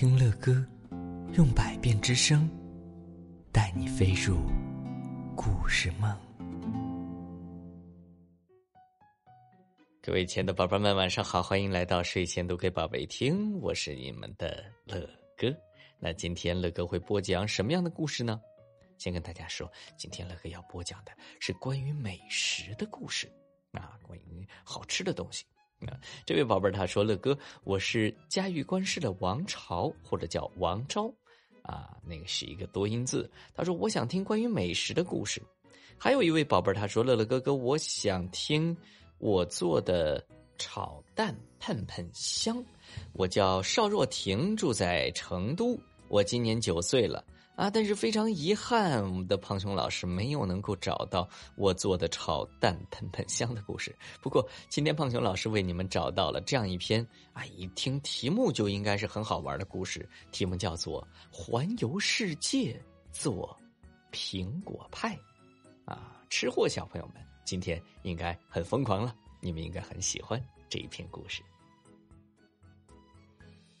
听乐歌，用百变之声，带你飞入故事梦。各位亲爱的宝贝们，晚上好，欢迎来到睡前读给宝贝听，我是你们的乐哥。那今天乐哥会播讲什么样的故事呢？先跟大家说，今天乐哥要播讲的是关于美食的故事啊，关于好吃的东西。啊，这位宝贝儿他说：“乐哥，我是嘉峪关市的王朝，或者叫王昭，啊，那个是一个多音字。他说我想听关于美食的故事。还有一位宝贝儿他说：乐乐哥哥，我想听我做的炒蛋喷喷香。我叫邵若婷，住在成都，我今年九岁了。”啊！但是非常遗憾，我们的胖熊老师没有能够找到我做的炒蛋喷喷香的故事。不过今天胖熊老师为你们找到了这样一篇啊，一听题目就应该是很好玩的故事，题目叫做《环游世界做苹果派》。啊，吃货小朋友们今天应该很疯狂了，你们应该很喜欢这一篇故事。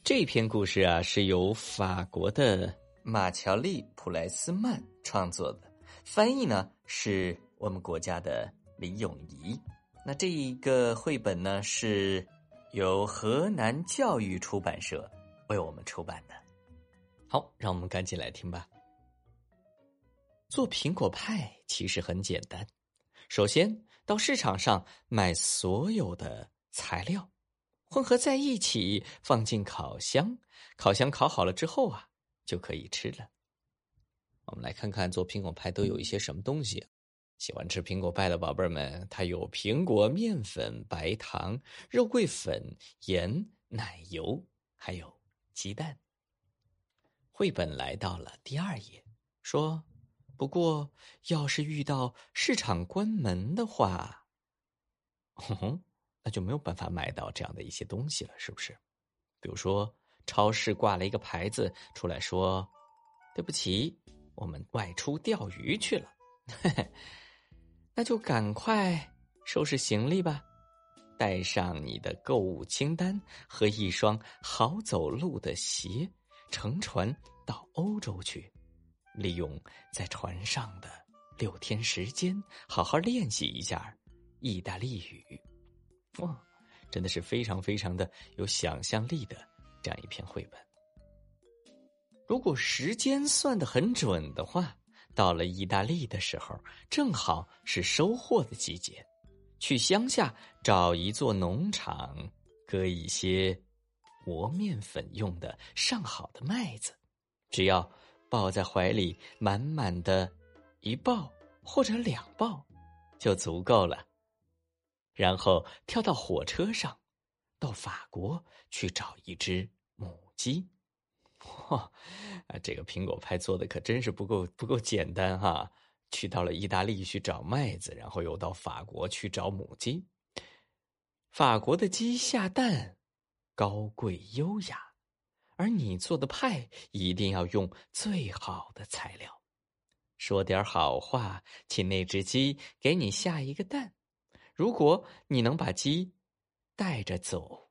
这篇故事啊，是由法国的。马乔丽·普莱斯曼创作的，翻译呢是我们国家的李永怡。那这一个绘本呢是由河南教育出版社为我们出版的。好，让我们赶紧来听吧。做苹果派其实很简单，首先到市场上买所有的材料，混合在一起，放进烤箱，烤箱烤好了之后啊。就可以吃了。我们来看看做苹果派都有一些什么东西。喜欢吃苹果派的宝贝们，它有苹果、面粉、白糖、肉桂粉、盐、奶油，还有鸡蛋。绘本来到了第二页，说：“不过要是遇到市场关门的话，哼，那就没有办法买到这样的一些东西了，是不是？比如说。”超市挂了一个牌子出来说：“对不起，我们外出钓鱼去了。”那就赶快收拾行李吧，带上你的购物清单和一双好走路的鞋，乘船到欧洲去，利用在船上的六天时间，好好练习一下意大利语。哇，真的是非常非常的有想象力的。这样一篇绘本，如果时间算得很准的话，到了意大利的时候，正好是收获的季节。去乡下找一座农场，割一些磨面粉用的上好的麦子，只要抱在怀里，满满的一抱或者两抱就足够了。然后跳到火车上。到法国去找一只母鸡，嚯！啊，这个苹果派做的可真是不够不够简单哈！去到了意大利去找麦子，然后又到法国去找母鸡。法国的鸡下蛋，高贵优雅，而你做的派一定要用最好的材料。说点好话，请那只鸡给你下一个蛋。如果你能把鸡。带着走，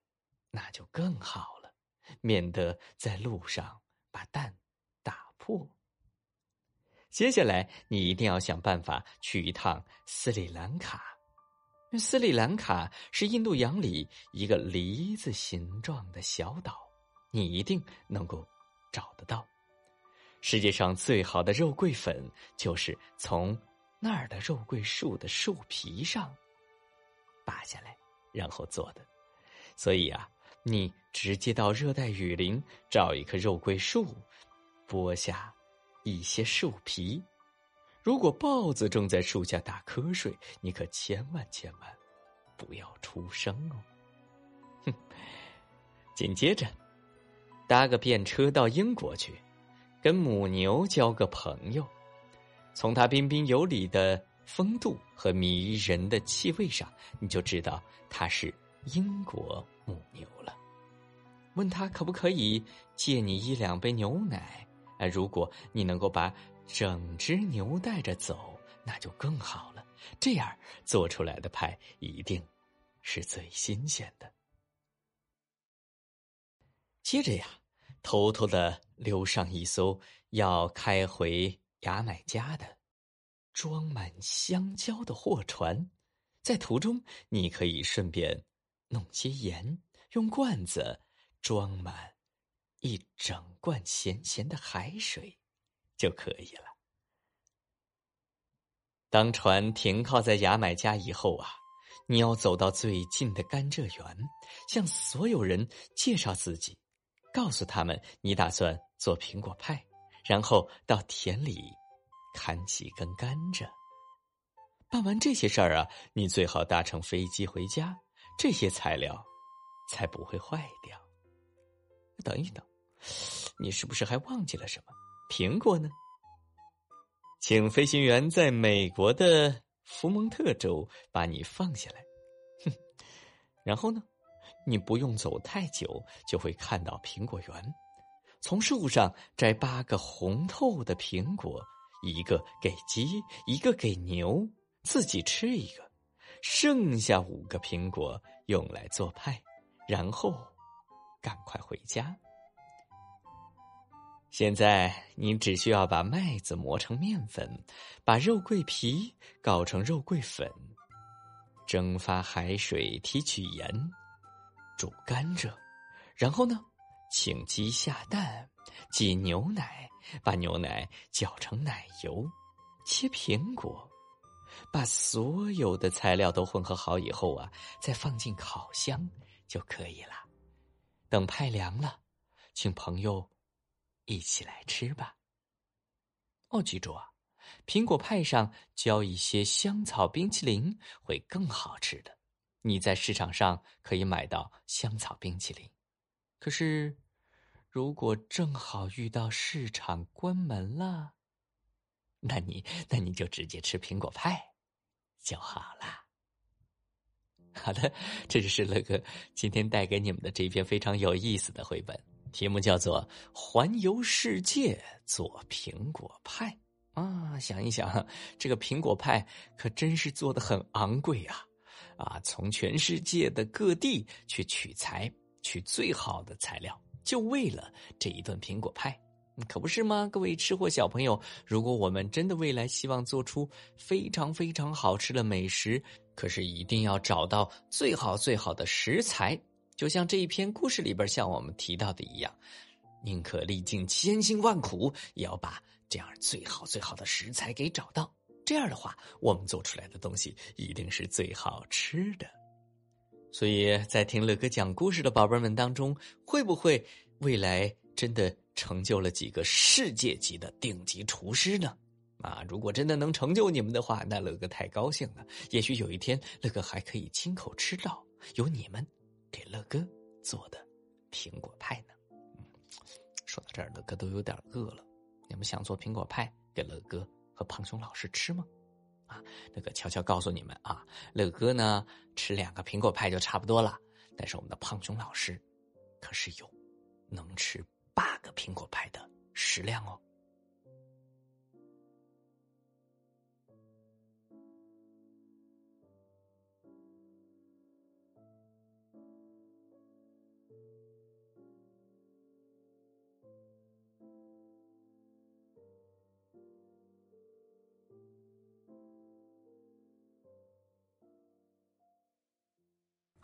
那就更好了，免得在路上把蛋打破。接下来，你一定要想办法去一趟斯里兰卡。斯里兰卡是印度洋里一个梨子形状的小岛，你一定能够找得到。世界上最好的肉桂粉，就是从那儿的肉桂树的树皮上拔下来。然后做的，所以啊，你直接到热带雨林找一棵肉桂树，剥下一些树皮。如果豹子正在树下打瞌睡，你可千万千万不要出声哦。哼！紧接着，搭个便车到英国去，跟母牛交个朋友，从它彬彬有礼的。风度和迷人的气味上，你就知道它是英国母牛了。问他可不可以借你一两杯牛奶？啊，如果你能够把整只牛带着走，那就更好了。这样做出来的派一定是最新鲜的。接着呀，偷偷的溜上一艘要开回牙买加的装满香蕉的货船，在途中你可以顺便弄些盐，用罐子装满一整罐咸咸的海水就可以了。当船停靠在牙买加以后啊。你要走到最近的甘蔗园，向所有人介绍自己，告诉他们你打算做苹果派，然后到田里砍几根甘蔗。办完这些事儿啊，你最好搭乘飞机回家，这些材料才不会坏掉。等一等，你是不是还忘记了什么？苹果呢？请飞行员在美国的。福蒙特州把你放下来，哼，然后呢，你不用走太久就会看到苹果园。从树上摘八个红透的苹果，一个给鸡，一个给牛，自己吃一个，剩下五个苹果用来做派，然后赶快回家。现在你只需要把麦子磨成面粉，把肉桂皮搞成肉桂粉，蒸发海水，提取盐，煮甘蔗，然后呢，请鸡下蛋，挤牛奶，把牛奶搅成奶油，切苹果，把所有的材料都混合好以后啊，再放进烤箱就可以了。等派凉了，请朋友。一起来吃吧。哦，记住啊，苹果派上浇一些香草冰淇淋会更好吃的。你在市场上可以买到香草冰淇淋，可是如果正好遇到市场关门了，那你那你就直接吃苹果派就好了。好的，这就是乐哥今天带给你们的这篇非常有意思的绘本。题目叫做“环游世界做苹果派”啊！想一想，这个苹果派可真是做的很昂贵啊！啊，从全世界的各地去取材，取最好的材料，就为了这一顿苹果派，可不是吗？各位吃货小朋友，如果我们真的未来希望做出非常非常好吃的美食，可是一定要找到最好最好的食材。就像这一篇故事里边向我们提到的一样，宁可历尽千辛万苦，也要把这样最好最好的食材给找到。这样的话，我们做出来的东西一定是最好吃的。所以在听乐哥讲故事的宝贝们当中，会不会未来真的成就了几个世界级的顶级厨师呢？啊，如果真的能成就你们的话，那乐哥太高兴了。也许有一天，乐哥还可以亲口吃到有你们。给乐哥做的苹果派呢？说到这儿，乐哥都有点饿了。你们想做苹果派给乐哥和胖熊老师吃吗？啊，那个悄悄告诉你们啊，乐哥呢吃两个苹果派就差不多了。但是我们的胖熊老师可是有能吃八个苹果派的食量哦。